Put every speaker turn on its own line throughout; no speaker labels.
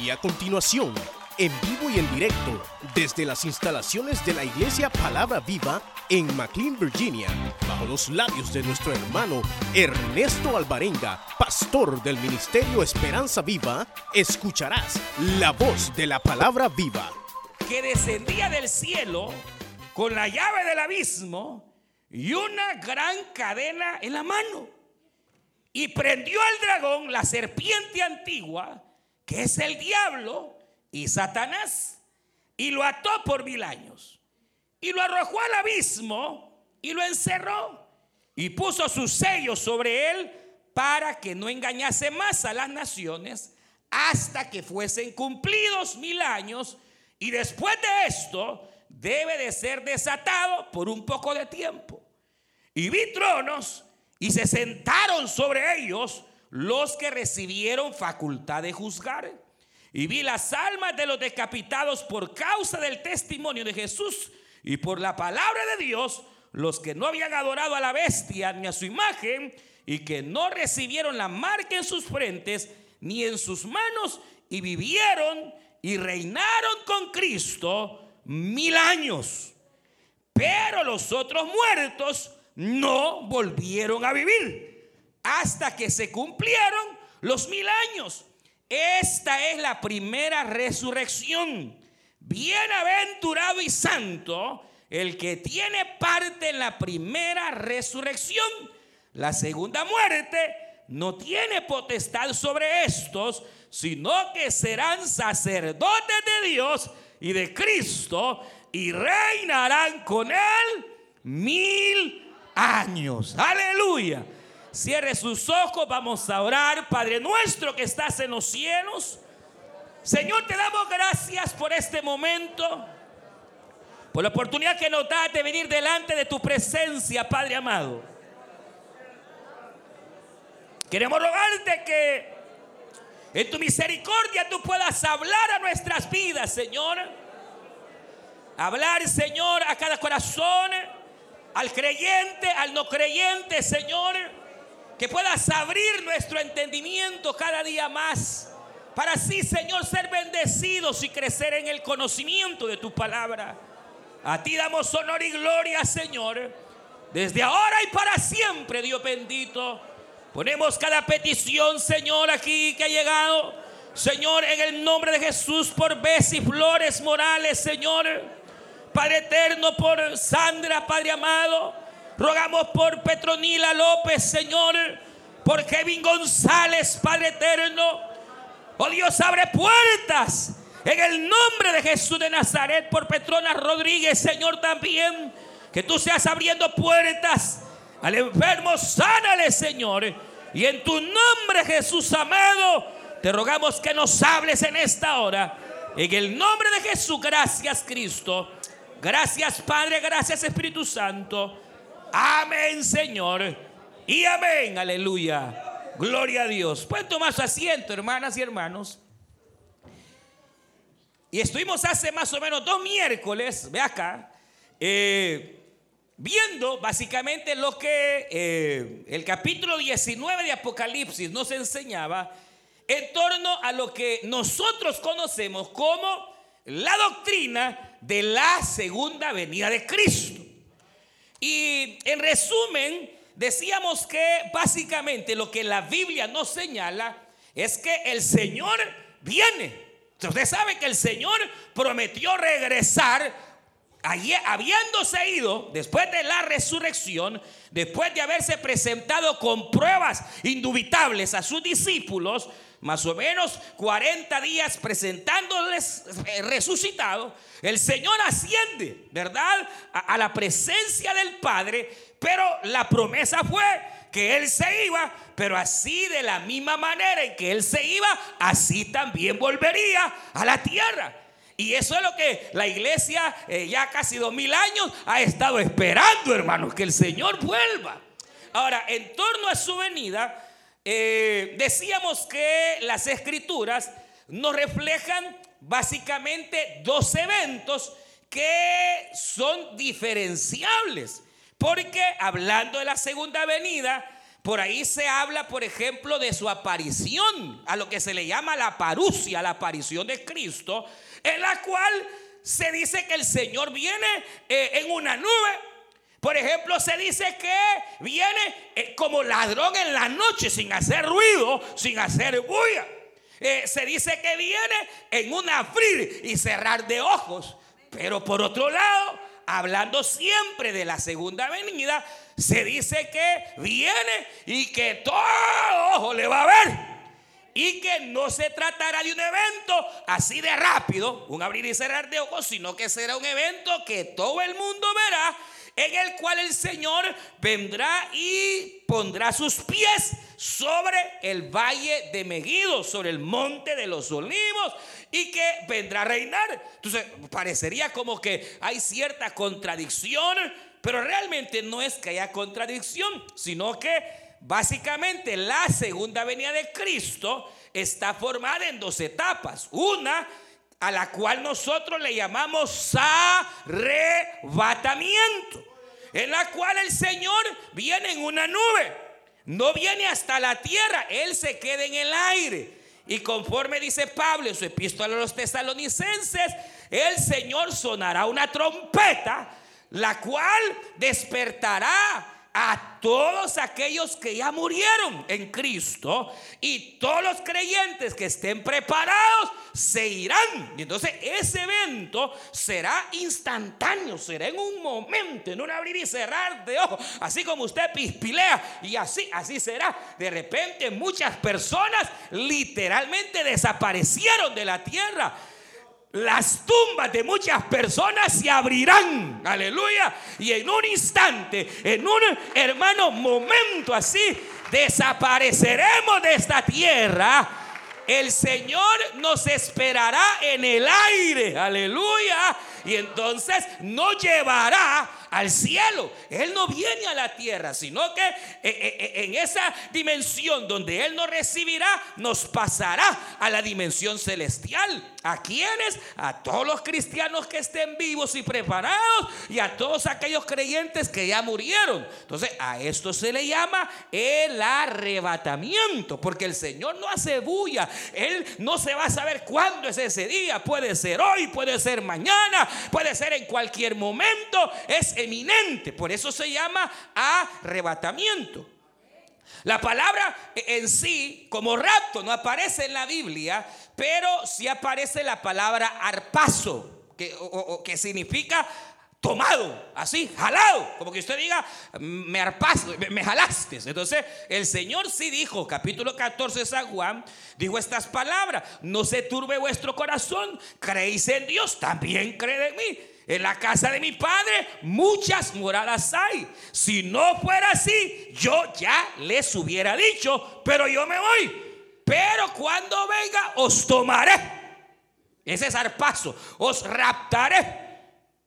Y a continuación, en vivo y en directo, desde las instalaciones de la Iglesia Palabra Viva en McLean, Virginia, bajo los labios de nuestro hermano Ernesto Alvarenga, pastor del Ministerio Esperanza Viva, escucharás la voz de la Palabra Viva.
que descendía del cielo con la llave del abismo y una gran cadena en la mano. Y prendió al dragón, la serpiente antigua, que es el diablo y Satanás, y lo ató por mil años. Y lo arrojó al abismo y lo encerró. Y puso sus sellos sobre él para que no engañase más a las naciones hasta que fuesen cumplidos mil años. Y después de esto debe de ser desatado por un poco de tiempo. Y vi tronos y se sentaron sobre ellos los que recibieron facultad de juzgar. Y vi las almas de los decapitados por causa del testimonio de Jesús y por la palabra de Dios, los que no habían adorado a la bestia ni a su imagen y que no recibieron la marca en sus frentes ni en sus manos y vivieron y reinaron con Cristo mil años. Pero los otros muertos no volvieron a vivir hasta que se cumplieron los mil años. Esta es la primera resurrección. Bienaventurado y santo el que tiene parte en la primera resurrección. La segunda muerte no tiene potestad sobre estos, sino que serán sacerdotes de Dios y de Cristo y reinarán con él mil años. Aleluya. Cierre sus ojos, vamos a orar. Padre nuestro que estás en los cielos. Señor, te damos gracias por este momento, por la oportunidad que nos das de venir delante de tu presencia, Padre amado. Queremos rogarte que en tu misericordia tú puedas hablar a nuestras vidas, Señor. Hablar, Señor, a cada corazón, al creyente, al no creyente, Señor. Que puedas abrir nuestro entendimiento cada día más. Para así, Señor, ser bendecidos y crecer en el conocimiento de tu palabra. A ti damos honor y gloria, Señor. Desde ahora y para siempre, Dios bendito. Ponemos cada petición, Señor, aquí que ha llegado. Señor, en el nombre de Jesús, por Bessie Flores Morales, Señor. Padre eterno, por Sandra, Padre amado. Rogamos por Petronila López, Señor. Por Kevin González, Padre eterno. Oh Dios, abre puertas. En el nombre de Jesús de Nazaret, por Petrona Rodríguez, Señor, también. Que tú seas abriendo puertas al enfermo, sánale, Señor. Y en tu nombre, Jesús amado, te rogamos que nos hables en esta hora. En el nombre de Jesús, gracias, Cristo. Gracias, Padre. Gracias, Espíritu Santo. Amén, Señor. Y amén. Aleluya. Gloria a Dios. Pueden tomar su asiento, hermanas y hermanos. Y estuvimos hace más o menos dos miércoles, ve acá, eh, viendo básicamente lo que eh, el capítulo 19 de Apocalipsis nos enseñaba en torno a lo que nosotros conocemos como la doctrina de la segunda venida de Cristo. Y en resumen, decíamos que básicamente lo que la Biblia nos señala es que el Señor viene. Usted sabe que el Señor prometió regresar habiéndose ido después de la resurrección, después de haberse presentado con pruebas indubitables a sus discípulos, más o menos 40 días presentándoles eh, resucitado, el Señor asciende, ¿verdad? A, la presencia del Padre, pero la promesa fue que Él se iba, pero así de la misma manera en que Él se iba, así también volvería a la tierra. Y eso es lo que la iglesia eh, ya casi dos mil años ha estado esperando, hermanos, que el Señor vuelva. Ahora, en torno a su venida, eh, decíamos que las escrituras nos reflejan básicamente dos eventos que son diferenciables. Porque hablando de la segunda venida, por ahí se habla, por ejemplo, de su aparición, a lo que se le llama la parucia, la aparición de Cristo, en la cual se dice que el Señor viene eh, en una nube. Por ejemplo, se dice que viene eh, como ladrón en la noche, sin hacer ruido, sin hacer bulla. Eh, se dice que viene en un abrir y cerrar de ojos. Pero por otro lado, hablando siempre de la segunda venida, se dice que viene y que todo ojo le va a ver y que no se tratará de un evento así de rápido, un abrir y cerrar de ojos, sino que será un evento que todo el mundo verá, en el cual el Señor vendrá y pondrá sus pies sobre el valle de Megido, sobre el monte de los olivos, y que vendrá a reinar. Entonces, parecería como que hay cierta contradicción, pero realmente no es que haya contradicción, sino que Básicamente la segunda venida de Cristo está formada en dos etapas. Una a la cual nosotros le llamamos arrebatamiento, en la cual el Señor viene en una nube, no viene hasta la tierra, Él se queda en el aire. Y conforme dice Pablo en su epístola a los tesalonicenses, el Señor sonará una trompeta, la cual despertará a todos aquellos que ya murieron en Cristo y todos los creyentes que estén preparados se irán. Y entonces ese evento será instantáneo, será en un momento, en un abrir y cerrar de ojos, así como usted pispilea y así, así será. De repente muchas personas literalmente desaparecieron de la tierra las tumbas de muchas personas se abrirán. Aleluya. Y en un instante, en un hermano momento así, desapareceremos de esta tierra. El Señor nos esperará en el aire. Aleluya. Y entonces nos llevará al cielo. Él no viene a la tierra, sino que eh, eh, eh, en esa dimensión donde Él nos recibirá, nos pasará a la dimensión celestial. ¿A quiénes? A todos los cristianos que estén vivos y preparados y a todos aquellos creyentes que ya murieron. Entonces, a esto se le llama el arrebatamiento, porque el Señor no hace bulla. Él no se va a saber cuándo es ese día. Puede ser hoy, puede ser mañana, puede ser en cualquier momento. Es eminente. Por eso se llama arrebatamiento. La palabra en sí, como rapto, no aparece en la Biblia, pero sí aparece la palabra arpazo, que, significa tomado, así, jalado, como que usted diga, me arpazo, me, jalaste. Entonces, el Señor sí dijo, capítulo 14 de San Juan, dijo estas palabras, no se turbe vuestro corazón, creéis en Dios, también creed en mí. En la casa de mi padre muchas moradas hay. Si no fuera así, yo ya les hubiera dicho, pero yo me voy. Pero cuando venga, os tomaré. Ese es arpazo. Os raptaré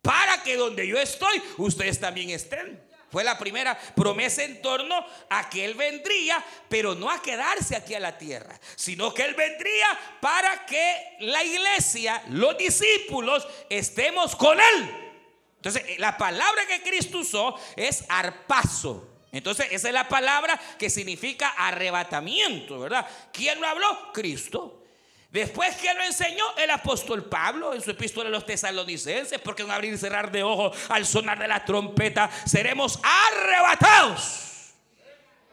para que donde yo estoy, ustedes también estén. Fue la primera promesa en torno a que Él vendría, pero no a quedarse aquí a la tierra, sino que Él vendría para que la iglesia, los discípulos, estemos con Él. Entonces, la palabra que Cristo usó es arpazo. Entonces, esa es la palabra que significa arrebatamiento, ¿verdad? ¿Quién lo habló? Cristo. Después que lo enseñó el apóstol Pablo en su epístola a los tesalonicenses, porque en abrir y cerrar de ojos al sonar de la trompeta seremos arrebatados.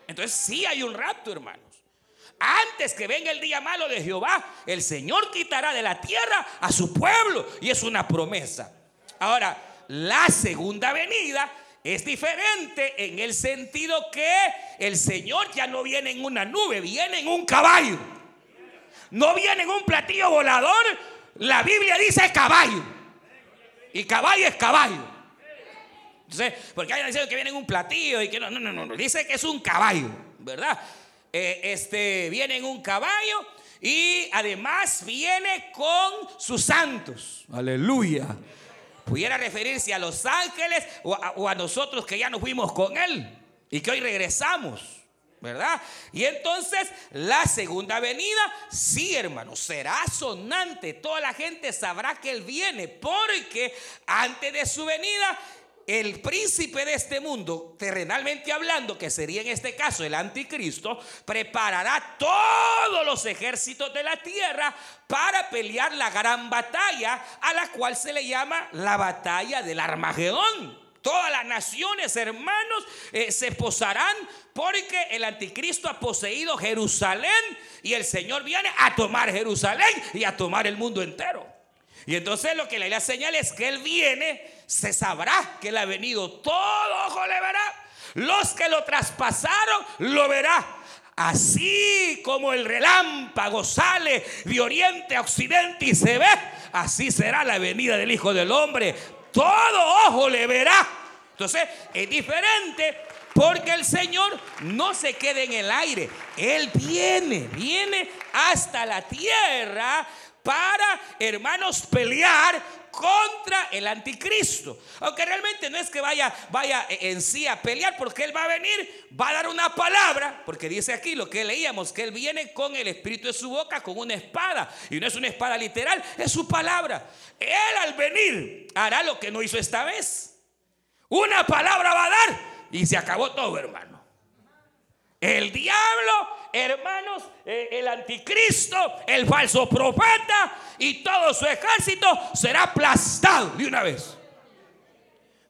Entonces sí hay un rapto, hermanos. Antes que venga el día malo de Jehová, el Señor quitará de la tierra a su pueblo y es una promesa. Ahora, la segunda venida es diferente en el sentido que el Señor ya no viene en una nube, viene en un caballo no viene en un platillo volador. La Biblia dice caballo. Y caballo es caballo. Entonces, porque hay diciendo que viene en un platillo y que no, no, no, no, dice que es un caballo, ¿verdad? Eh, este viene en un caballo y además viene con sus santos. Aleluya. Pudiera referirse a los ángeles o a nosotros que ya nos fuimos con él y que hoy regresamos. ¿Verdad? Y entonces la segunda venida, sí, hermano, será sonante. Toda la gente sabrá que Él viene, porque antes de su venida el príncipe de este mundo, terrenalmente hablando, que sería en este caso el anticristo, preparará todos los ejércitos de la tierra para pelear la gran batalla a la cual se le llama la batalla del Armagedón. Todas las naciones, hermanos, eh, se posarán porque el anticristo ha poseído Jerusalén y el Señor viene a tomar Jerusalén y a tomar el mundo entero. Y entonces lo que la señala es que Él viene, se sabrá que Él ha venido. Todo ojo le verá. Los que lo traspasaron lo verá. Así como el relámpago sale de oriente a occidente y se ve, así será la venida del Hijo del Hombre todo ojo le verá. Entonces es diferente porque el Señor no se queda en el aire. Él viene, viene hasta la tierra para, hermanos, pelear contra el anticristo. Aunque realmente no es que vaya, vaya en sí a pelear, porque él va a venir, va a dar una palabra, porque dice aquí lo que leíamos, que él viene con el espíritu de su boca, con una espada, y no es una espada literal, es su palabra. Él al venir hará lo que no hizo esta vez. Una palabra va a dar y se acabó todo, hermano. El diablo hermanos, eh, el anticristo, el falso profeta y todo su ejército será aplastado de una vez.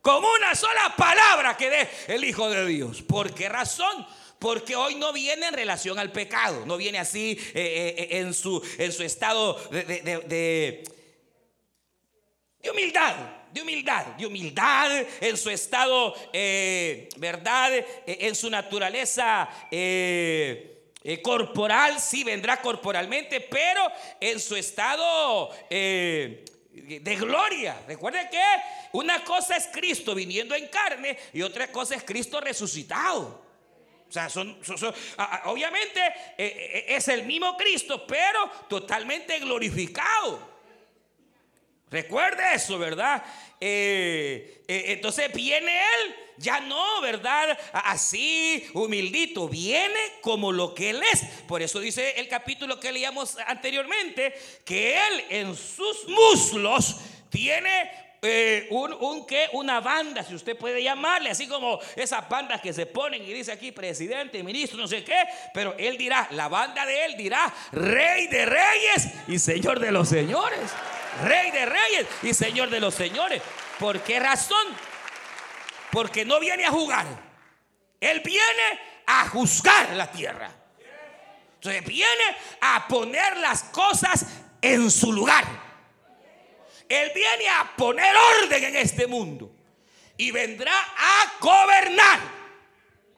Con una sola palabra que dé el Hijo de Dios. ¿Por qué razón? Porque hoy no viene en relación al pecado, no viene así eh, eh, en, su, en su estado de, de, humildad de humildad, de humildad en su estado, ¿verdad? En su naturaleza corporal, sí vendrá corporalmente, pero en su estado eh, de gloria. Recuerden que una cosa es Cristo viniendo en carne y otra cosa es Cristo resucitado. O sea, son, obviamente eh, es el mismo Cristo, pero totalmente glorificado. Recuerde eso, ¿verdad? entonces viene Él ya no, ¿verdad? Así, humildito, viene como lo que Él es. Por eso dice el capítulo que leíamos anteriormente, que Él en sus muslos tiene eh, un, ¿qué? una banda, si usted puede llamarle, así como esas bandas que se ponen y dice aquí presidente, ministro, no sé qué, pero él dirá, la banda de él dirá, rey de reyes y señor de los señores, rey de reyes y señor de los señores. ¿Por qué razón? Porque no viene a jugar. Él viene a juzgar la tierra. Entonces viene a poner las cosas en su lugar. Él viene a poner orden en este mundo. Y vendrá a gobernar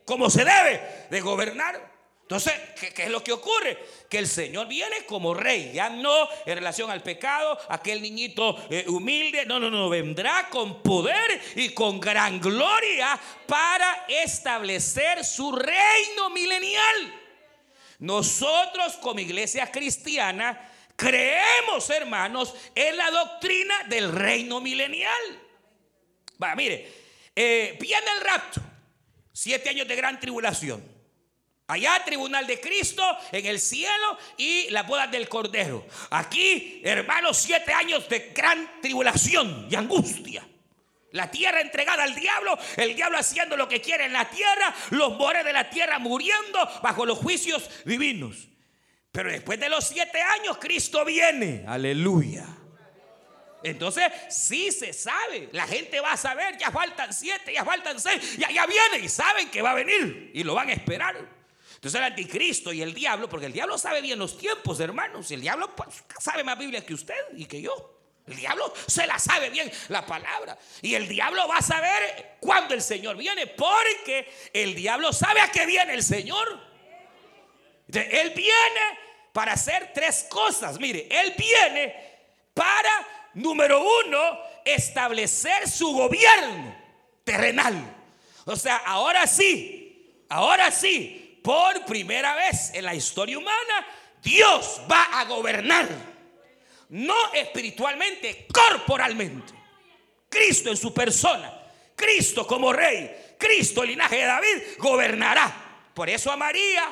como se debe de gobernar. Entonces, ¿qué, es lo que ocurre? Que el Señor viene como rey, ya no en relación al pecado, aquel niñito eh, humilde, no, no, no, vendrá con poder y con gran gloria para establecer su reino milenial. Nosotros como iglesia cristiana creemos, hermanos, en la doctrina del reino milenial. Va, mire, eh, viene el rapto, siete años de gran tribulación. Allá tribunal de Cristo en el cielo y la boda del Cordero. Aquí, hermanos, siete años de gran tribulación y angustia. La tierra entregada al diablo, el diablo haciendo lo que quiere en la tierra, los mores de la tierra muriendo bajo los juicios divinos. Pero después de los siete años, Cristo viene. Aleluya. Entonces, sí se sabe. La gente va a saber, ya faltan siete, ya faltan seis, ya, ya viene y saben que va a venir y lo van a esperar. Entonces el anticristo y el diablo, porque el diablo sabe bien los tiempos, hermanos. El diablo pues, sabe más Biblia que usted y que yo. El diablo se la sabe bien la palabra. Y el diablo va a saber cuándo el Señor viene. Porque el diablo sabe a qué viene el Señor. él viene para hacer tres cosas. Mire, él viene para, número uno, establecer su gobierno terrenal. O sea, ahora sí, ahora sí, por primera vez en la historia humana, Dios va a gobernar. No espiritualmente, corporalmente. Cristo en su persona. Cristo como rey. Cristo, el linaje de David, gobernará. Por eso a María,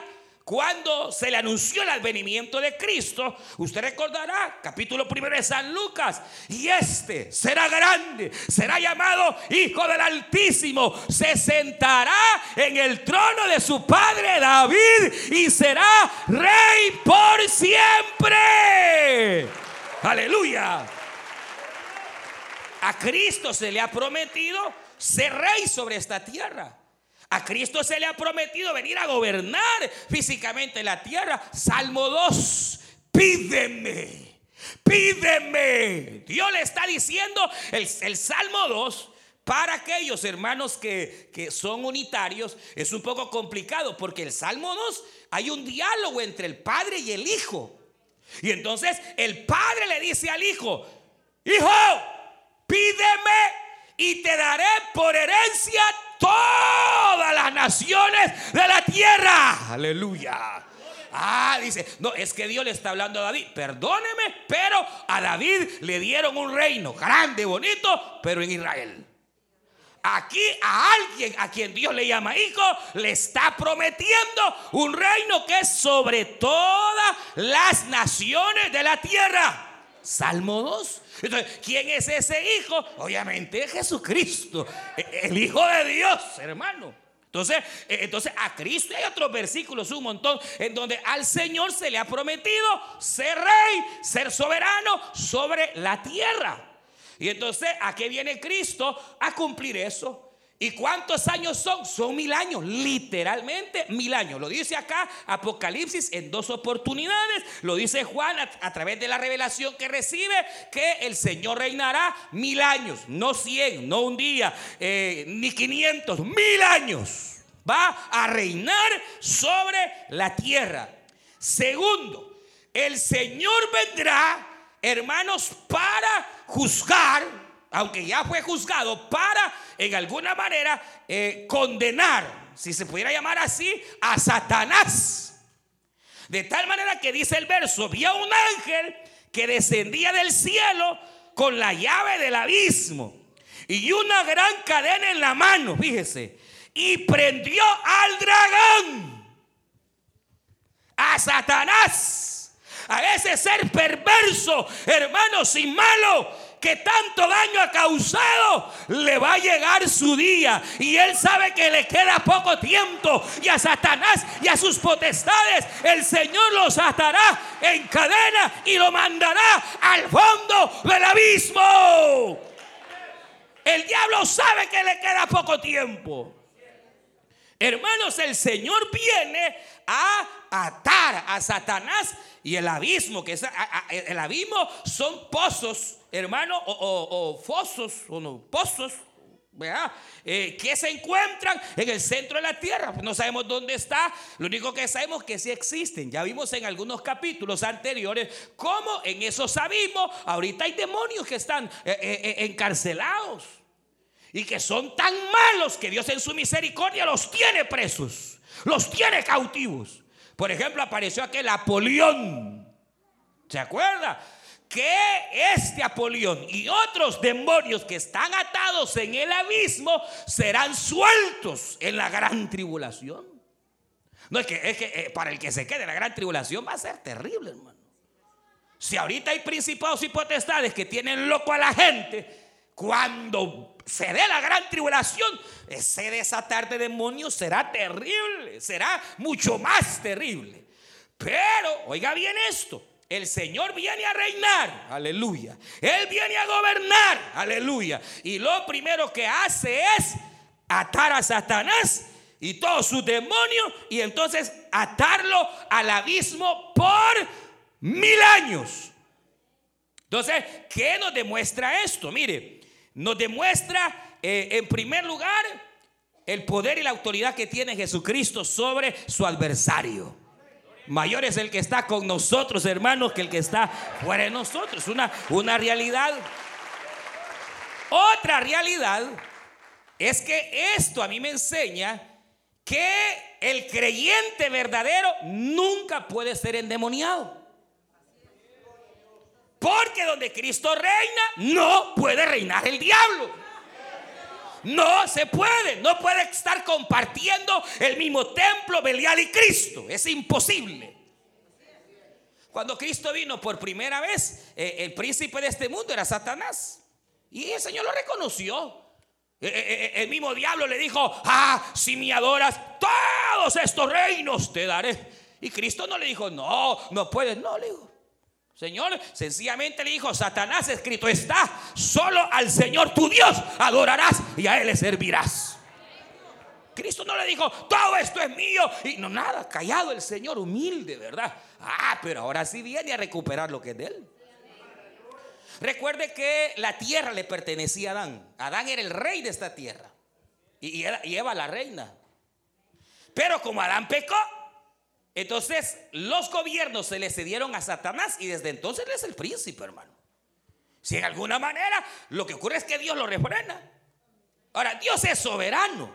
cuando se le anunció el advenimiento de Cristo, usted recordará, capítulo primero de San Lucas, y este será grande, será llamado Hijo del Altísimo, se sentará en el trono de su padre David y será rey por siempre. Aleluya. A Cristo se le ha prometido ser rey sobre esta tierra. A Cristo se le ha prometido venir a gobernar físicamente la tierra. Salmo 2, pídeme, pídeme. Dios le está diciendo el, el Salmo 2. Para aquellos hermanos que, que son unitarios es un poco complicado porque el Salmo 2 hay un diálogo entre el Padre y el Hijo. Y entonces el Padre le dice al Hijo, Hijo, pídeme y te daré por herencia todas las naciones de la tierra. Aleluya. Ah, dice, no, es que Dios le está hablando a David. Perdóneme, pero a David le dieron un reino grande, bonito, pero en Israel. Aquí a alguien a quien Dios le llama hijo, le está prometiendo un reino que es sobre todas las naciones de la tierra. Salmo 2. Entonces, ¿quién es ese hijo? Obviamente Jesucristo, e, el Hijo de Dios, hermano. Entonces, e, entonces a Cristo hay otros versículos, un montón, en donde al Señor se le ha prometido ser rey, ser soberano sobre la tierra. Y entonces, ¿a qué viene Cristo? A cumplir eso. ¿Y cuántos años son? Son mil años, literalmente mil años. Lo dice acá Apocalipsis en dos oportunidades. Lo dice Juan a, través de la revelación que recibe que el Señor reinará mil años, no cien, no un día, eh, ni quinientos, mil años. Va a reinar sobre la tierra. Segundo, el Señor vendrá, hermanos, para juzgar aunque ya fue juzgado, para en alguna manera eh, condenar, si se pudiera llamar así, a Satanás. De tal manera que dice el verso, había un ángel que descendía del cielo con la llave del abismo y una gran cadena en la mano, fíjese, y prendió al dragón, a Satanás, a ese ser perverso, hermano, sin malo que tanto daño ha causado, le va a llegar su día. Y él sabe que le queda poco tiempo. Y a Satanás y a sus potestades, el Señor los atará en cadena y lo mandará al fondo del abismo. El diablo sabe que le queda poco tiempo. Hermanos, el Señor viene a atar a Satanás y el abismo, que es el abismo son pozos, hermano, o, fosos, o no, pozos. Eh, que se encuentran en el centro de la tierra. No sabemos dónde está, lo único que sabemos es que sí existen. Ya vimos en algunos capítulos anteriores cómo en esos abismos ahorita hay demonios que están eh, eh, encarcelados y que son tan malos que Dios en su misericordia los tiene presos, los tiene cautivos. Por ejemplo, apareció aquel Apolión. ¿Se acuerda? Que este Apolión y otros demonios que están atados en el abismo serán sueltos en la gran tribulación. No es que, es que eh, para el que se quede en la gran tribulación va a ser terrible, hermano. Si ahorita hay principados y potestades que tienen loco a la gente, cuando se dé la gran tribulación, ese desatar de demonios será terrible, será mucho más terrible. Pero, oiga bien esto, el Señor viene a reinar, aleluya. Él viene a gobernar, aleluya. Y lo primero que hace es atar a Satanás y todos sus demonios y entonces atarlo al abismo por mil años. Entonces, ¿qué nos demuestra esto? Mire, nos demuestra eh, en primer lugar el poder y la autoridad que tiene Jesucristo sobre su adversario. Mayor es el que está con nosotros, hermanos, que el que está fuera de nosotros. Una, una realidad. Otra realidad es que esto a mí me enseña que el creyente verdadero nunca puede ser endemoniado. Porque donde Cristo reina, no puede reinar el diablo. No se puede, no puede estar compartiendo el mismo templo Belial y Cristo. Es imposible. Cuando Cristo vino por primera vez, eh, el príncipe de este mundo era Satanás. Y el Señor lo reconoció. Eh, eh, el mismo diablo le dijo, ah, si me adoras, todos estos reinos te daré. Y Cristo no le dijo, no, no puedes, no, le dijo. Señor, sencillamente le dijo, Satanás escrito está, solo al Señor tu Dios adorarás y a Él le servirás. Cristo no le dijo, todo esto es mío. Y no, nada, callado el Señor, humilde, ¿verdad? Ah, pero ahora sí viene a recuperar lo que es de Él. Recuerde que la tierra le pertenecía a Adán. Adán era el rey de esta tierra. Y Eva la reina. Pero como Adán pecó, entonces los gobiernos se le cedieron a Satanás y desde entonces él es el príncipe, hermano. Si en alguna manera lo que ocurre es que Dios lo refrena. Ahora, Dios es soberano.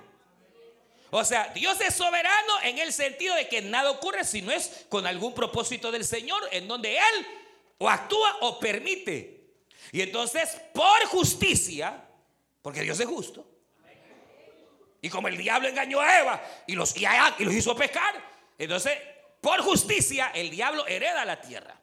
O sea, Dios es soberano en el sentido de que nada ocurre si no es con algún propósito del Señor en donde Él o actúa o permite. Y entonces, por justicia, porque Dios es justo, y como el diablo engañó a Eva y los, y, los hizo pecar, entonces por justicia el diablo hereda la tierra.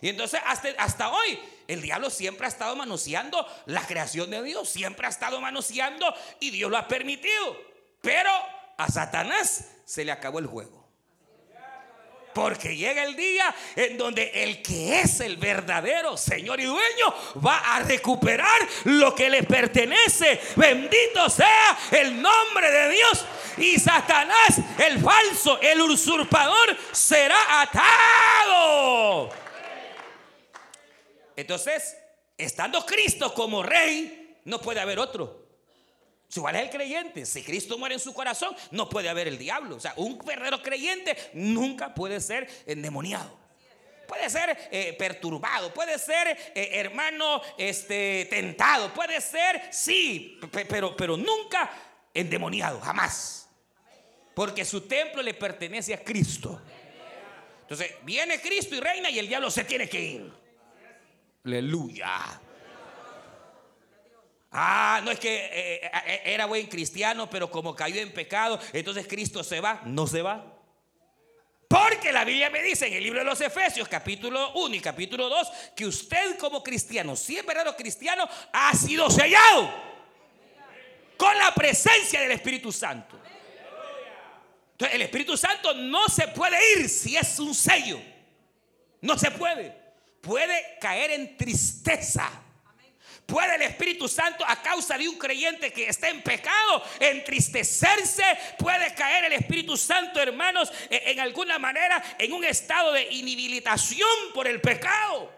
Y entonces hasta, hasta hoy el diablo siempre ha estado manoseando la creación de Dios, siempre ha estado manoseando y Dios lo ha permitido. Pero a Satanás se le acabó el juego. Porque llega el día en donde el que es el verdadero Señor y dueño va a recuperar lo que le pertenece. Bendito sea el nombre de Dios. Y Satanás, el falso, el usurpador, será atado. Entonces, estando Cristo como rey, no puede haber otro. Si igual es el creyente. Si Cristo muere en su corazón, no puede haber el diablo. O sea, un verdadero creyente nunca puede ser endemoniado. Puede ser eh, perturbado, puede ser eh, hermano este, tentado, puede ser, sí, pero, pero nunca endemoniado, jamás. Porque su templo le pertenece a Cristo. Entonces, viene Cristo y reina y el diablo se tiene que ir. Aleluya. Ah, no es que eh, eh, eh, era buen cristiano, pero como cayó en pecado, entonces Cristo se va. No se va. Porque la Biblia me dice en el libro de los Efesios, capítulo 1 y capítulo 2, que usted como cristiano, si es verdadero cristiano, ha sido sellado con la presencia del Espíritu Santo. Entonces, el Espíritu Santo no se puede ir si es un sello. No se puede. Puede caer en tristeza ¿Puede el Espíritu Santo a causa de un creyente que está en pecado entristecerse? ¿Puede caer el Espíritu Santo, hermanos, e-, en alguna manera en un estado de inhabilitación por el pecado?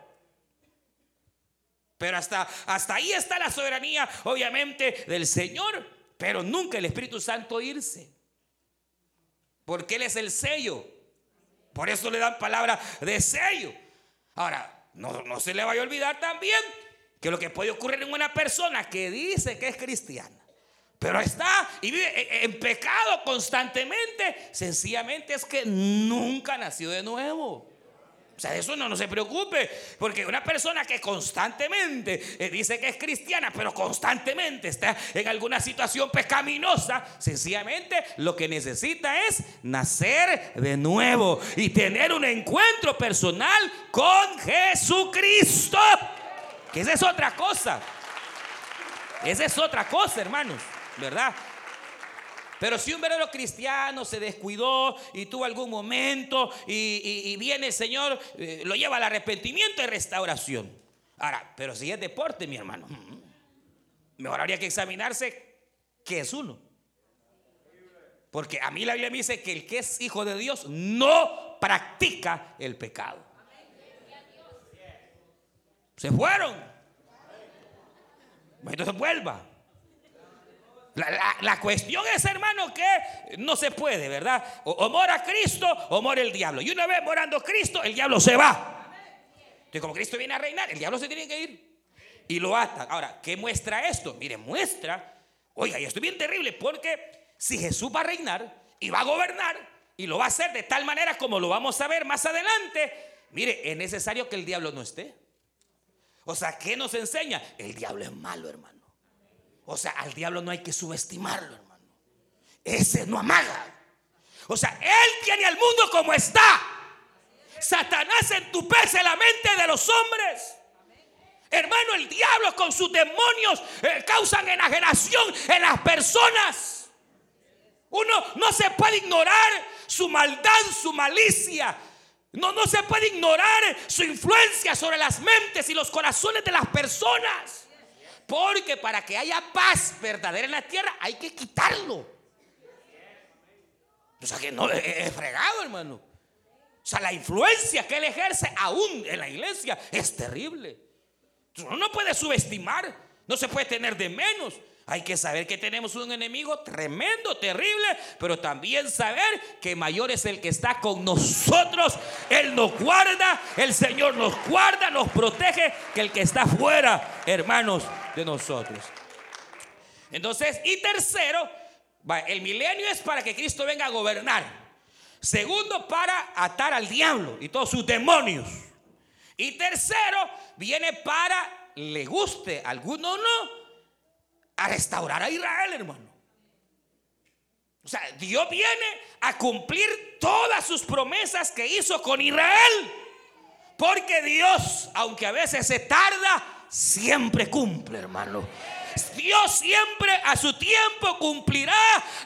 Pero hasta, hasta ahí está la soberanía, obviamente, del Señor. Pero nunca el Espíritu Santo irse. Porque Él es el sello. Por eso le dan palabra de sello. Ahora, no, no se le vaya a olvidar también que lo que puede ocurrir en una persona que dice que es cristiana, pero está y vive en pecado constantemente, sencillamente es que nunca nació de nuevo. O sea, de eso no, no se preocupe, porque una persona que constantemente eh, dice que es cristiana, pero constantemente está en alguna situación pecaminosa, sencillamente lo que necesita es nacer de nuevo y tener un encuentro personal con Jesucristo esa es otra cosa. Esa es otra cosa, hermanos, ¿verdad? Pero si un verdadero cristiano se descuidó y tuvo algún momento y, viene el Señor, eh, lo lleva al arrepentimiento y restauración. Ahora, pero si es deporte, mi hermano, mm, mejor habría que examinarse qué es uno. Porque a mí la Biblia me dice que el que es hijo de Dios no practica el pecado. Se fueron. Entonces vuelva. La, cuestión es, hermano, que no se puede, ¿verdad? O, mora Cristo o mora el diablo. Y una vez morando Cristo, el diablo se va. Entonces, como Cristo viene a reinar, el diablo se tiene que ir. Y lo ata. Ahora, ¿qué muestra esto? Mire, muestra, oiga, y esto es bien terrible, porque si Jesús va a reinar y va a gobernar, y lo va a hacer de tal manera como lo vamos a ver más adelante, mire, es necesario que el diablo no esté. O sea, ¿qué nos enseña? El diablo es malo, hermano. O sea, al diablo no hay que subestimarlo, hermano. Ese no amaga. O sea, él tiene al mundo como está. Satanás entupece la mente de los hombres. Hermano, el diablo con sus demonios eh, causan enajenación en las personas. Uno no se puede ignorar su maldad, su malicia. No, no se puede ignorar su influencia sobre las mentes y los corazones de las personas. Porque para que haya paz verdadera en la tierra hay que quitarlo. O sea que no es fregado, hermano. O sea, la influencia que él ejerce aún en la iglesia es terrible. Uno no puede subestimar, no se puede tener de menos. Hay que saber que tenemos un enemigo tremendo, terrible, pero también saber que mayor es el que está con nosotros. Él nos guarda, el Señor nos guarda, nos protege, que el que está fuera, hermanos, de nosotros. Entonces, y tercero, el milenio es para que Cristo venga a gobernar. Segundo, para atar al diablo y todos sus demonios. Y tercero, viene para, le guste alguno no, a restaurar a Israel, hermano. O sea, Dios viene a cumplir todas sus promesas que hizo con Israel. Porque Dios, aunque a veces se tarda, siempre cumple, hermano. Dios siempre a su tiempo cumplirá,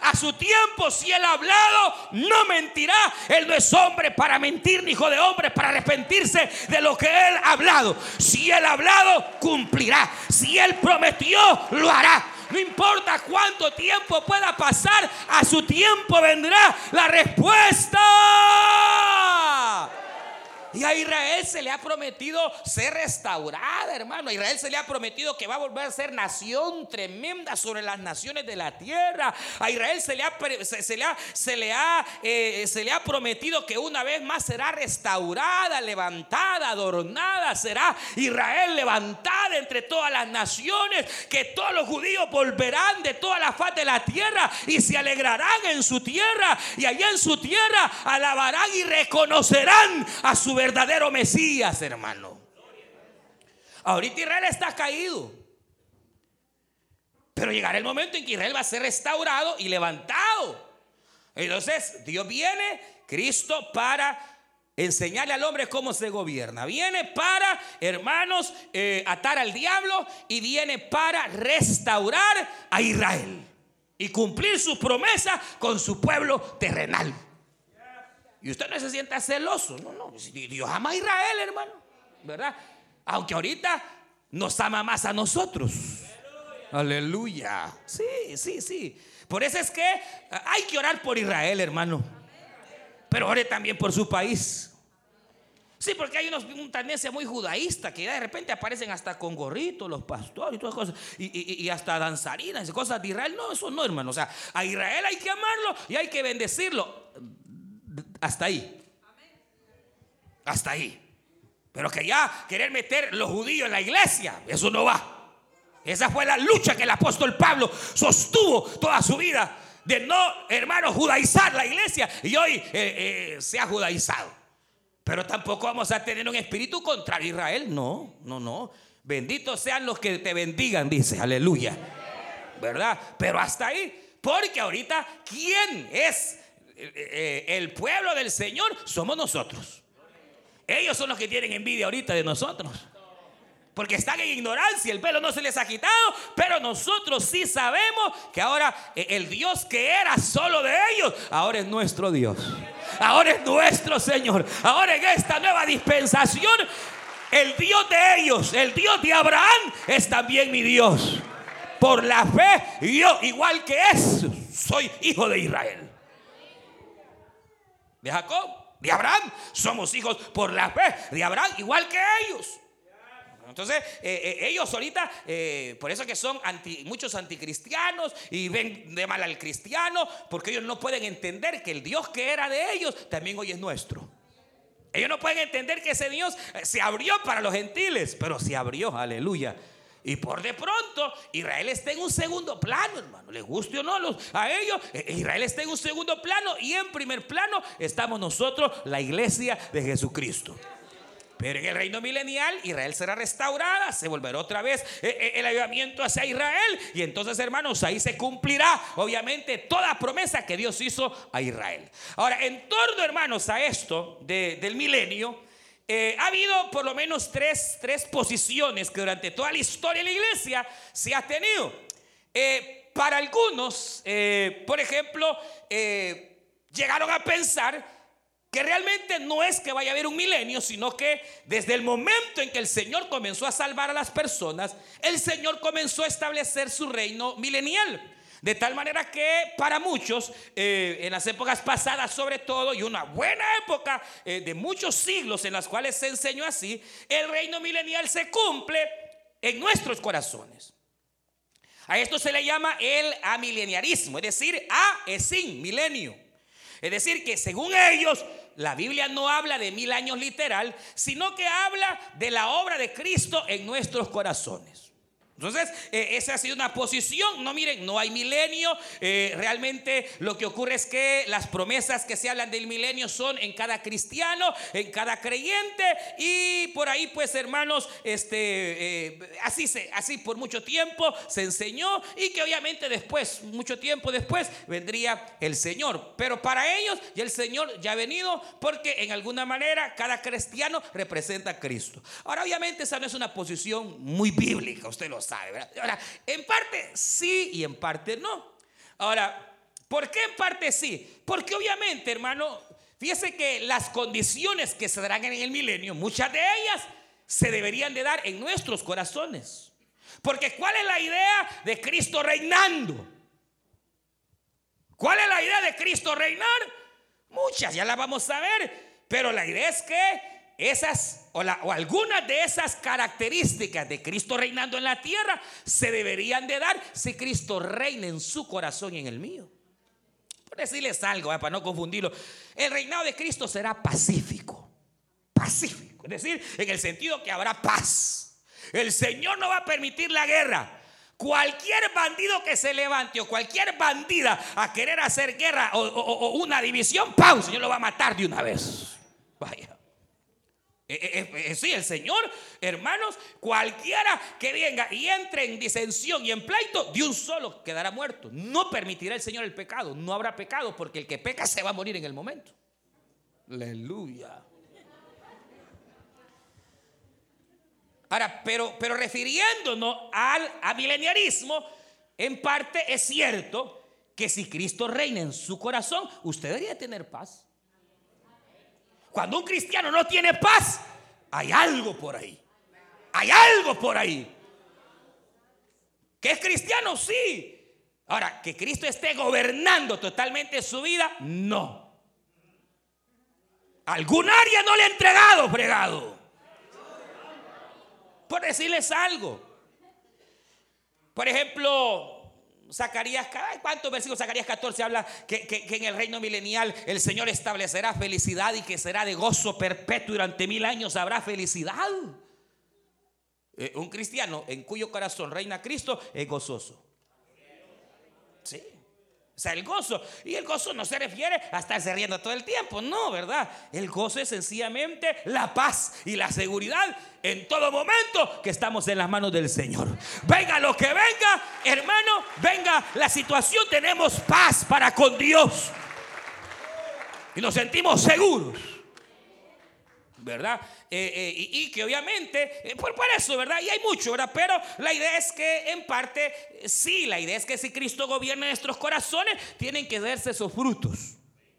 a su tiempo si él ha hablado, no mentirá. Él no es hombre para mentir, ni hijo de hombre para arrepentirse de lo que él ha hablado. Si él ha hablado, cumplirá. Si él prometió, lo hará. No importa cuánto tiempo pueda pasar, a su tiempo vendrá la respuesta. Y a Israel se le ha prometido ser restaurada, hermano. A Israel se le ha prometido que va a volver a ser nación tremenda sobre las naciones de la tierra. A Israel se le ha, se, le ha, se le ha, eh, se le ha prometido que una vez más será restaurada, levantada, adornada. Será Israel levantada entre todas las naciones. Que todos los judíos volverán de toda la faz de la tierra y se alegrarán en su tierra. Y allá en su tierra alabarán y reconocerán a su verdadero Mesías, hermano. Ahorita Israel está caído. Pero llegará el momento en que Israel va a ser restaurado y levantado. Entonces, Dios viene, Cristo, para enseñarle al hombre cómo se gobierna. Viene para, hermanos, eh, atar al diablo y viene para restaurar a Israel y cumplir su promesa con su pueblo terrenal. Y usted no se sienta celoso. No, no. Dios ama a Israel, hermano. ¿Verdad? Aunque ahorita nos ama más a nosotros. Aleluya. Sí, sí, sí. Por eso es que hay que orar por Israel, hermano. Pero ore también por su país. Sí, porque hay unos, una tendencia muy judaísta que ya de repente aparecen hasta con gorritos, los pastores y todas cosas, y, y, hasta danzarinas y cosas de Israel. No, eso no, hermano. O sea, a Israel hay que amarlo y hay que bendecirlo. Hasta ahí. Hasta ahí. Pero que ya querer meter los judíos en la iglesia, eso no va. Esa fue la lucha que el apóstol Pablo sostuvo toda su vida de no, hermano, judaizar la iglesia. Y hoy eh, eh, se ha judaizado. Pero tampoco vamos a tener un espíritu contra Israel. No, no, no. Benditos sean los que te bendigan, dice. Aleluya. ¿Verdad? Pero hasta ahí. Porque ahorita, ¿quién es eh, eh, el pueblo del Señor somos nosotros. Ellos son los que tienen envidia ahorita de nosotros. Porque están en ignorancia, el pelo no se les ha quitado, pero nosotros sí sabemos que ahora eh, el Dios que era solo de ellos, ahora es nuestro Dios. Ahora es nuestro Señor. Ahora en esta nueva dispensación, el Dios de ellos, el Dios de Abraham, es también mi Dios. Por la fe, yo, igual que es, soy hijo de Israel de Jacob, de Abraham. Somos hijos por la fe de Abraham, igual que ellos. Entonces, eh, eh, ellos ahorita, eh, por eso que son muchos anticristianos y ven de mal al cristiano, porque ellos no pueden entender que el Dios que era de ellos también hoy es nuestro. Ellos no pueden entender que ese Dios se abrió para los gentiles, pero se abrió, aleluya, y por de pronto, Israel está en un segundo plano, hermano. Le guste o no a ellos, eh, Israel está en un segundo plano y en primer plano estamos nosotros, la iglesia de Jesucristo. Pero en el reino milenial Israel será restaurada, se volverá otra vez eh, el avivamiento hacia Israel. Y entonces, hermanos, ahí se cumplirá, obviamente, toda promesa que Dios hizo a Israel. Ahora, en torno, hermanos, a esto del milenio, eh, ha habido por lo menos tres, tres, posiciones que durante toda la historia de la iglesia se ha tenido. para algunos, por ejemplo, llegaron a pensar que realmente no es que vaya a haber un milenio, sino que desde el momento en que el Señor comenzó a salvar a las personas, el Señor comenzó a establecer su reino milenial. De tal manera que para muchos, eh, en las épocas pasadas sobre todo, y una buena época eh, de muchos siglos en las cuales se enseñó así, el reino milenial se cumple en nuestros corazones. A esto se le llama el amileniarismo, es decir, a es sin milenio. Es decir, que según ellos, la Biblia no habla de mil años literal, sino que habla de la obra de Cristo en nuestros corazones. Entonces, eh, esa ha sido una posición. No, miren, no hay milenio. Eh, realmente lo que ocurre es que las promesas que se hablan del milenio son en cada cristiano, en cada creyente. Y por ahí, pues, hermanos, este, eh, así, se, así por mucho tiempo se enseñó. Y que obviamente después, mucho tiempo después, vendría el Señor. Pero para ellos, ya el Señor ya ha venido porque en alguna manera cada cristiano representa a Cristo. Ahora, obviamente, esa no es una posición muy bíblica, usted lo. Ahora, en parte sí y en parte no. Ahora, ¿por qué en parte sí? Porque obviamente, hermano, fíjese que las condiciones que se darán en el milenio, muchas de ellas se deberían de dar en nuestros corazones. Porque ¿cuál es la idea de Cristo reinando? ¿Cuál es la idea de Cristo reinar? Muchas, ya las vamos a ver. Pero la idea es que esas o, algunas de esas características de Cristo reinando en la tierra se deberían de dar si Cristo reina en su corazón y en el mío. Por decirles algo, eh, para no confundirlo, el reinado de Cristo será pacífico, pacífico, es decir, en el sentido que habrá paz. El Señor no va a permitir la guerra. Cualquier bandido que se levante o cualquier bandida a querer hacer guerra o, o una división, ¡pau! El Señor lo va a matar de una vez. Vaya. Eh, eh, eh, sí, el Señor, hermanos, cualquiera que venga y entre en disensión y en pleito, de un solo quedará muerto. No permitirá el Señor el pecado. No habrá pecado porque el que peca se va a morir en el momento. Aleluya. Ahora, pero, pero refiriéndonos al mileniarismo, en parte es cierto que si Cristo reina en su corazón, usted debería tener paz. Cuando un cristiano no tiene paz, hay algo por ahí. Hay algo por ahí. ¿Que es cristiano? Sí. Ahora, que Cristo esté gobernando totalmente su vida, no. Algún área no le ha entregado, fregado. Por decirles algo. Por ejemplo, Zacarías, ¿cuántos versículos Zacarías 14 habla que, en el reino milenial el Señor establecerá felicidad y que será de gozo perpetuo durante mil años habrá felicidad? Eh, un cristiano en cuyo corazón reina Cristo es gozoso. Sí. Sea, el gozo. Y el gozo no se refiere a estarse riendo todo el tiempo. No, ¿verdad? El gozo es sencillamente la paz y la seguridad en todo momento que estamos en las manos del Señor. Venga lo que venga, hermano, venga la situación, tenemos paz para con Dios. Y nos sentimos seguros. ¿Verdad? Eh, eh, y, que obviamente, eh, por, eso, ¿verdad? Y hay mucho, ¿verdad? Pero la idea es que en parte, sí, la idea es que si Cristo gobierna nuestros corazones, tienen que darse esos frutos.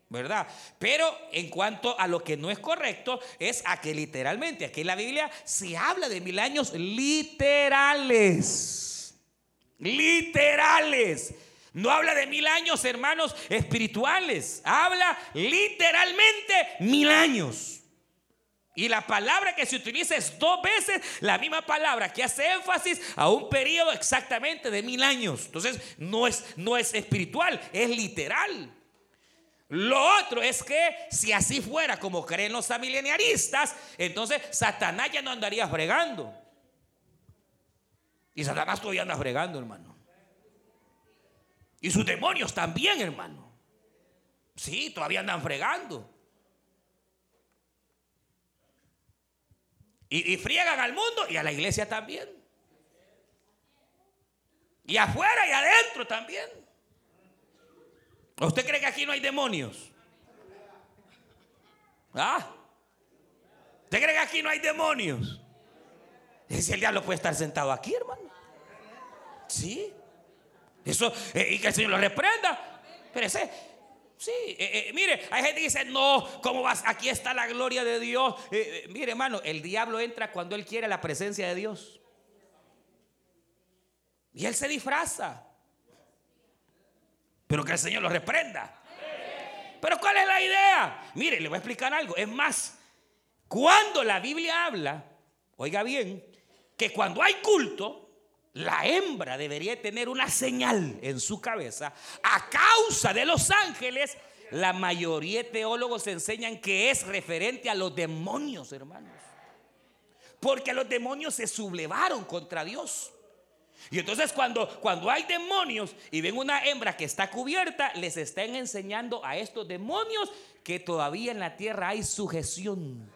¿verdad? Pero en cuanto a lo que no es correcto, es a que literalmente, aquí en la Biblia se habla de mil años literales. Literales. No habla de mil años, hermanos, espirituales. Habla literalmente mil años. Y la palabra que se utiliza es dos veces la misma palabra que hace énfasis a un periodo exactamente de mil años. Entonces no es, no es espiritual, es literal. Lo otro es que si así fuera como creen los amileniaristas, entonces Satanás ya no andaría fregando. Y Satanás todavía anda fregando, hermano. Y sus demonios también, hermano. Sí, todavía andan fregando. Y, y friegan al mundo y a la iglesia también. Y afuera y adentro también. ¿Usted cree que aquí no hay demonios? ¿Ah? ¿Usted cree que aquí no hay demonios? Si el diablo puede estar sentado aquí, hermano. Sí. Eso, eh, y que el Señor lo reprenda. Pero ese, sí, eh, eh, mire, hay gente que dice, no, ¿cómo vas? Aquí está la gloria de Dios. mire, hermano, el diablo entra cuando él quiere la presencia de Dios. Y él se disfraza. Pero que el Señor lo reprenda. Pero ¿cuál es la idea? Mire, le voy a explicar algo. Es más, cuando la Biblia habla, oiga bien, que cuando hay culto, la hembra debería tener una señal en su cabeza a causa de los ángeles. La mayoría de teólogos enseñan que es referente a los demonios, hermanos. Porque los demonios se sublevaron contra Dios. Y entonces cuando, cuando hay demonios y ven una hembra que está cubierta, les están enseñando a estos demonios que todavía en la tierra hay sujeción.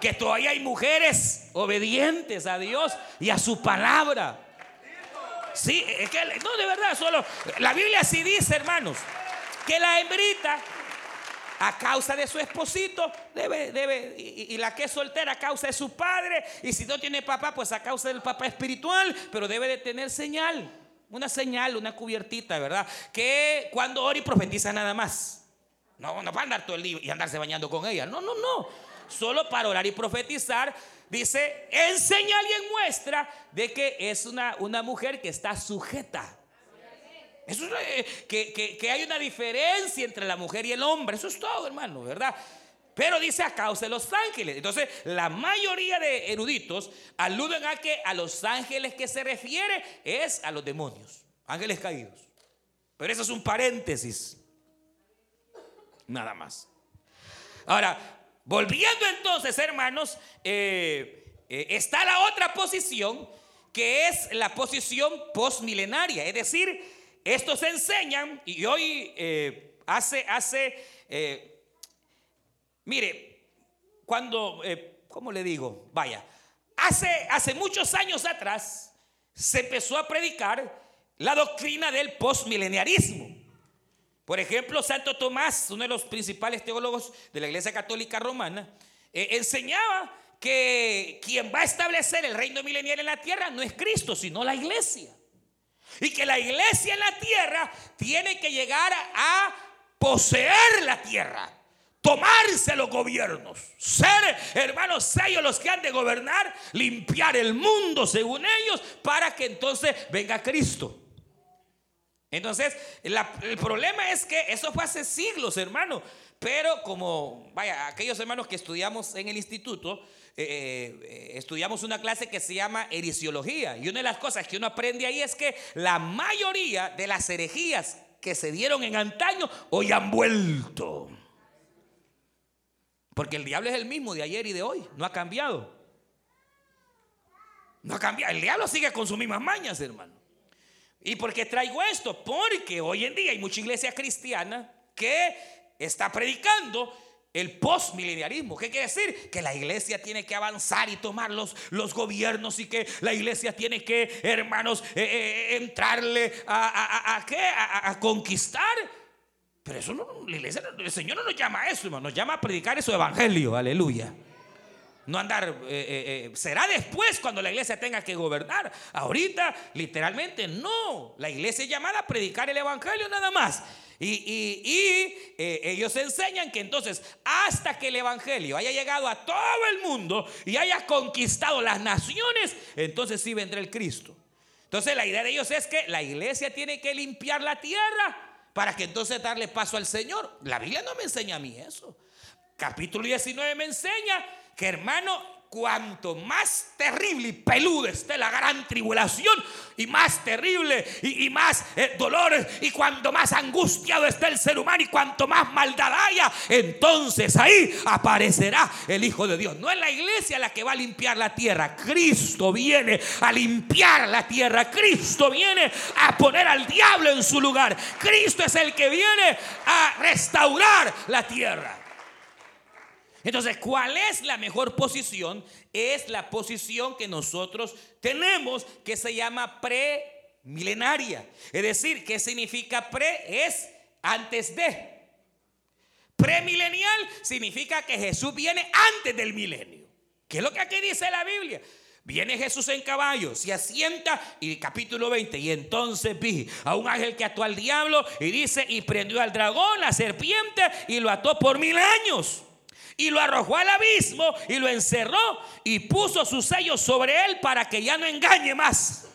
Que todavía hay mujeres obedientes a Dios y a su palabra. Sí, que no de verdad, solo la Biblia sí dice, hermanos, que la hembrita a causa de su esposito, debe, debe, y, la que es soltera a causa de su padre, y si no tiene papá, pues a causa del papá espiritual, pero debe de tener señal, una señal, una cubiertita, ¿verdad? Que cuando ora y profetiza nada más. No, no para andar todo el día y andarse bañando con ella, no, no, no. Solo para orar y profetizar, dice, en señal y en muestra de que es una, una mujer que está sujeta eso es, eh, que, que, hay una diferencia entre la mujer y el hombre. Eso es todo, hermano, ¿verdad? Pero dice a causa de los ángeles. Entonces, la mayoría de eruditos aluden a que a los ángeles que se refiere es a los demonios, ángeles caídos. Pero eso es un paréntesis. Nada más. Ahora, volviendo entonces, hermanos, eh, eh, está la otra posición que es la posición postmilenaria, es decir, estos enseñan, y hoy eh, hace, hace, mire, cuando, ¿cómo le digo? Vaya, hace, hace muchos años atrás se empezó a predicar la doctrina del postmileniarismo. Por ejemplo, Santo Tomás, uno de los principales teólogos de la Iglesia Católica Romana, enseñaba que quien va a establecer el reino milenial en la tierra no es Cristo, sino la iglesia. Y que la iglesia en la tierra tiene que llegar a poseer la tierra. Tomarse los gobiernos, ser hermanos ellos los que han de gobernar, limpiar el mundo según ellos, para que entonces venga Cristo. Entonces, el problema es que eso fue hace siglos, hermano. Pero como, vaya, aquellos hermanos que estudiamos en el instituto, eh, eh, estudiamos una clase que se llama erisiología. Y una de las cosas que uno aprende ahí es que la mayoría de las herejías que se dieron en antaño hoy han vuelto. Porque el diablo es el mismo de ayer y de hoy, no ha cambiado. No ha cambiado. El diablo sigue con sus mismas mañas, hermano. ¿Y por qué traigo esto? Porque hoy en día hay mucha iglesia cristiana que está predicando el postmileniarismo. ¿Qué quiere decir? Que la iglesia tiene que avanzar y tomar los, los gobiernos y que la iglesia tiene que, hermanos, eh, eh, entrarle a, a, a, conquistar. Pero eso no, la iglesia, el Señor no nos llama a eso, hermano, nos llama a predicar su evangelio, aleluya. No andar, eh, será después cuando la iglesia tenga que gobernar. Ahorita, literalmente, no. La iglesia es llamada a predicar el evangelio nada más. Y, eh, ellos enseñan que entonces hasta que el Evangelio haya llegado a todo el mundo y haya conquistado las naciones, entonces sí vendrá el Cristo. Entonces la idea de ellos es que la iglesia tiene que limpiar la tierra para que entonces darle paso al Señor. La Biblia no me enseña a mí eso. Capítulo 19 me enseña que hermano, cuanto más terrible y peluda esté la gran tribulación, y más terrible y, más eh, dolor, y cuanto más angustiado esté el ser humano, y cuanto más maldad haya, entonces ahí aparecerá el Hijo de Dios. No es la iglesia la que va a limpiar la tierra, Cristo viene a limpiar la tierra, Cristo viene a poner al diablo en su lugar, Cristo es el que viene a restaurar la tierra. Entonces, ¿cuál es la mejor posición? Es la posición que nosotros tenemos que se llama premilenaria. Es decir, ¿qué significa pre? Es antes de. Premilenial significa que Jesús viene antes del milenio. ¿Qué es lo que aquí dice la Biblia? Viene Jesús en caballo, se asienta y capítulo 20. Y entonces vi a un ángel que ató al diablo y dice, y prendió al dragón, la serpiente, y lo ató por mil años. Y lo arrojó al abismo y lo encerró y puso sus sellos sobre él para que ya no engañe más.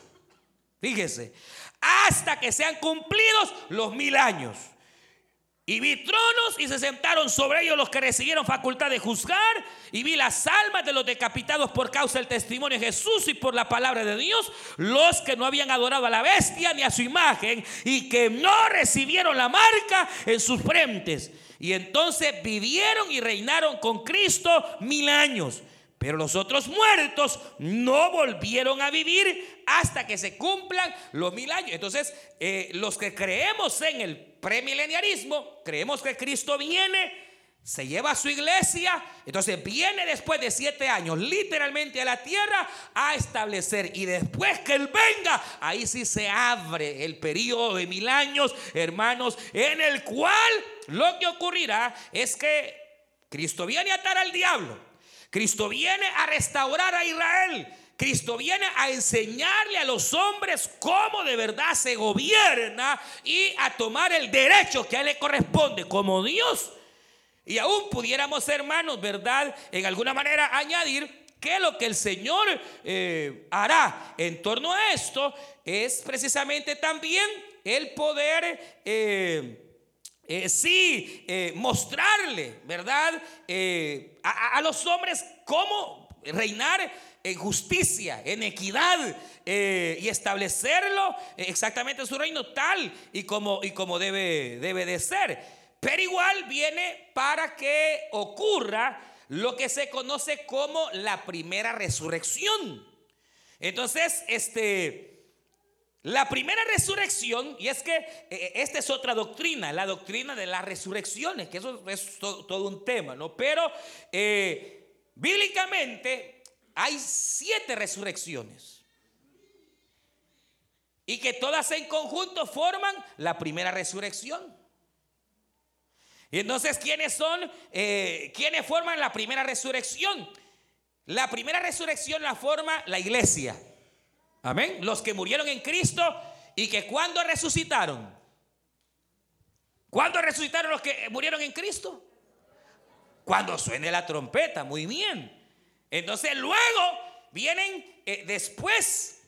Fíjese, hasta que sean cumplidos los mil años. Y vi tronos y se sentaron sobre ellos los que recibieron facultad de juzgar. Y vi las almas de los decapitados por causa del testimonio de Jesús y por la palabra de Dios. Los que no habían adorado a la bestia ni a su imagen y que no recibieron la marca en sus frentes. Y entonces vivieron y reinaron con Cristo mil años. Pero los otros muertos no volvieron a vivir hasta que se cumplan los mil años. Entonces, eh, los que creemos en el premileniarismo, creemos que Cristo viene, se lleva a su iglesia, entonces viene después de siete años literalmente a la tierra a establecer. Y después que Él venga, ahí sí se abre el periodo de mil años, hermanos, en el cual lo que ocurrirá es que Cristo viene a atar al diablo. Cristo viene a restaurar a Israel. Cristo viene a enseñarle a los hombres cómo de verdad se gobierna y a tomar el derecho que a él le corresponde como Dios. Y aún pudiéramos, hermanos, ¿verdad? En alguna manera añadir que lo que el Señor eh, hará en torno a esto es precisamente también el poder... Eh, eh, sí, eh, mostrarle, ¿verdad? Eh, a, los hombres cómo reinar en justicia, en equidad y establecerlo exactamente en su reino tal y como, y como debe, debe de ser. Pero igual viene para que ocurra lo que se conoce como la primera resurrección. Entonces, este la primera resurrección, y es que eh, eh, esta es otra doctrina, la doctrina de las resurrecciones, que eso es todo, un tema, ¿no? Pero eh, bíblicamente hay siete resurrecciones. Y que todas en conjunto forman la primera resurrección. Y entonces, ¿quiénes son? ¿Quiénes forman la primera resurrección? La primera resurrección la forma la iglesia. Amén. Los que murieron en Cristo y que cuando resucitaron. ¿Cuándo resucitaron los que murieron en Cristo? Cuando suene la trompeta, muy bien. Entonces luego vienen eh, después,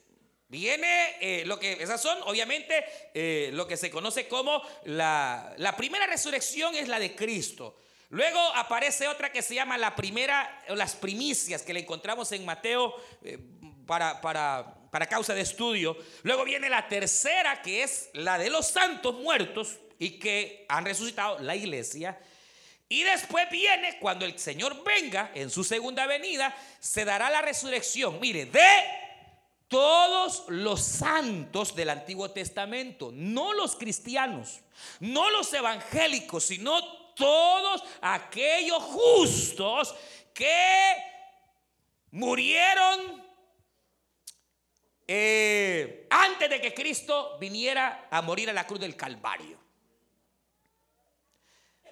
viene eh, lo que, esas son obviamente eh, lo que se conoce como la, la primera resurrección es la de Cristo. Luego aparece otra que se llama la primera, las primicias que le encontramos en Mateo para, para para causa de estudio. Luego viene la tercera, que es la de los santos muertos y que han resucitado la iglesia. Y después viene, cuando el Señor venga en su segunda venida, se dará la resurrección, mire, de todos los santos del Antiguo Testamento, no los cristianos, no los evangélicos, sino todos aquellos justos que murieron eh, antes de que Cristo viniera a morir a la cruz del Calvario.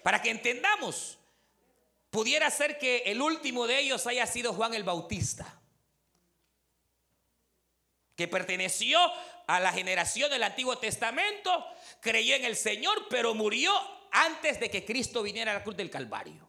Para que entendamos, pudiera ser que el último de ellos haya sido Juan el Bautista, que perteneció a la generación del Antiguo Testamento, creyó en el Señor, pero murió antes de que Cristo viniera a la cruz del Calvario.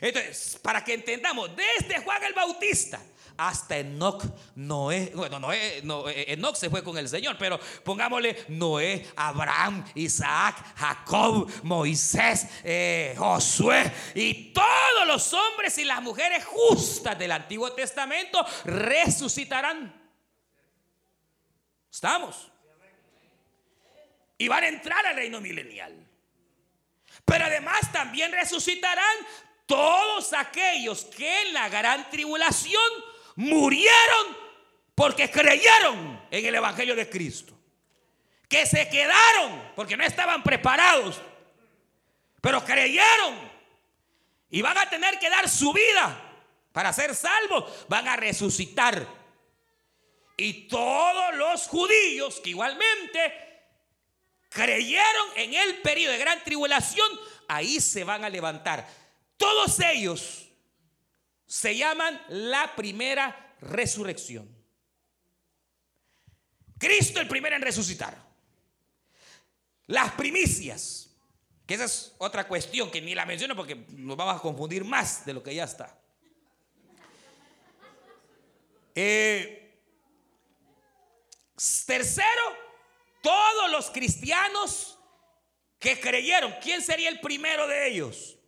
Entonces, para que entendamos, desde Juan el Bautista hasta Enoch, Noé, bueno, Noé, eh, Enoch se fue con el Señor, pero pongámosle Noé, Abraham, Isaac, Jacob, Moisés, eh, Josué y todos los hombres y las mujeres justas del Antiguo Testamento resucitarán. ¿Estamos? Y van a entrar al reino milenial. Pero además también resucitarán todos aquellos que en la gran tribulación murieron porque creyeron en el Evangelio de Cristo. Que se quedaron porque no estaban preparados, pero creyeron. Y van a tener que dar su vida para ser salvos. Van a resucitar. Y todos los judíos que igualmente creyeron en el periodo de gran tribulación, ahí se van a levantar. Todos ellos se llaman la primera resurrección. Cristo el primero en resucitar. Las primicias, que esa es otra cuestión que ni la menciono porque nos vamos a confundir más de lo que ya está. Eh, tercero, todos los cristianos que creyeron, ¿quién sería el primero de ellos?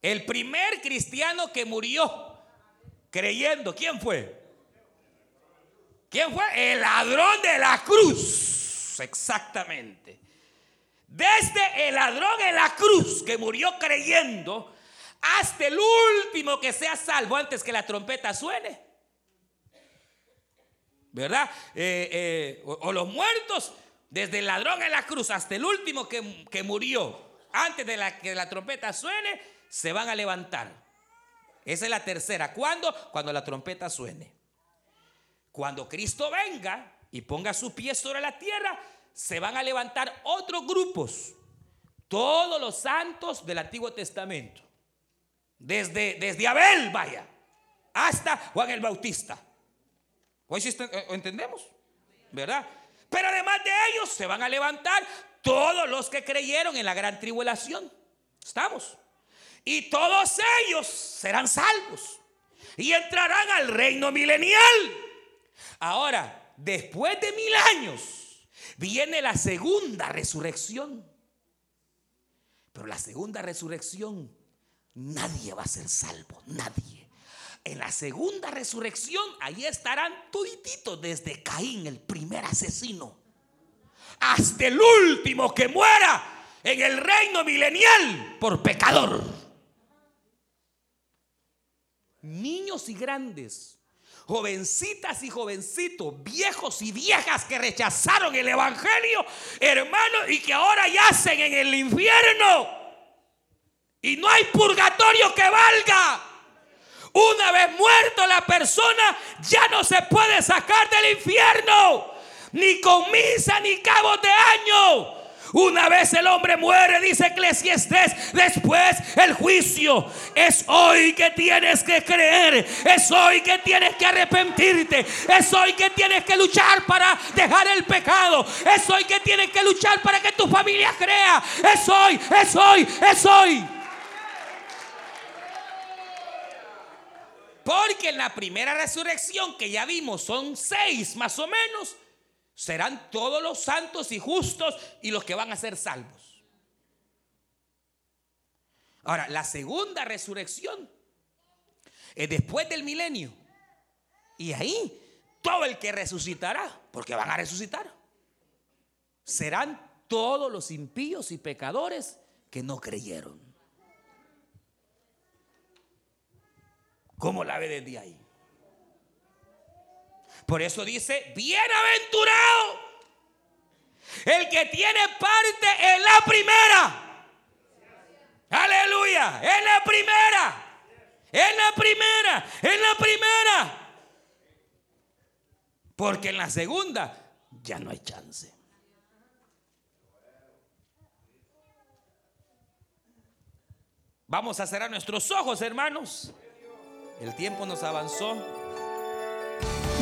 El primer cristiano que murió creyendo, ¿quién fue? ¿Quién fue? El ladrón de la cruz. Exactamente. Desde el ladrón en la cruz que murió creyendo hasta el último que sea salvo antes que la trompeta suene. ¿Verdad? Eh, eh, o, los muertos, desde el ladrón en la cruz hasta el último que, que murió antes de que la trompeta suene, se van a levantar. Esa es la tercera. ¿Cuándo? Cuando la trompeta suene. Cuando Cristo venga y ponga su pie sobre la tierra, se van a levantar otros grupos. Todos los santos del Antiguo Testamento. Desde, desde Abel, vaya, hasta Juan el Bautista. ¿Hoy sí eh, entendemos? ¿Verdad? Pero además de ellos se van a levantar todos los que creyeron en la gran tribulación. ¿Estamos? Y todos ellos serán salvos y entrarán al reino milenial. Ahora, después de mil años, viene la segunda resurrección. Pero la segunda resurrección, nadie va a ser salvo, nadie. En la segunda resurrección, ahí estarán todititos, desde Caín, el primer asesino, hasta el último que muera en el reino milenial por pecador. Niños y grandes jovencitas y jovencitos, viejos y viejas que rechazaron el Evangelio, hermanos, y que ahora yacen en el infierno. Y no hay purgatorio que valga. Una vez muerto la persona, ya no se puede sacar del infierno, ni con misa ni cabos de año. Una vez el hombre muere, dice Eclesiastes, después el juicio. Es hoy que tienes que creer, es hoy que tienes que arrepentirte, es hoy que tienes que luchar para dejar el pecado, es hoy que tienes que luchar para que tu familia crea, es hoy, es hoy, es hoy. Porque en la primera resurrección que ya vimos son seis más o menos serán todos los santos y justos y los que van a ser salvos. Ahora, la segunda resurrección es después del milenio. Y ahí todo el que resucitará, porque van a resucitar, serán todos los impíos y pecadores que no creyeron. ¿Cómo la ve desde ahí? Por eso dice, bienaventurado el que tiene parte en la primera. Aleluya, en la primera. En la primera, en la primera. Porque en la segunda ya no hay chance. Vamos a cerrar nuestros ojos, hermanos. El tiempo nos avanzó.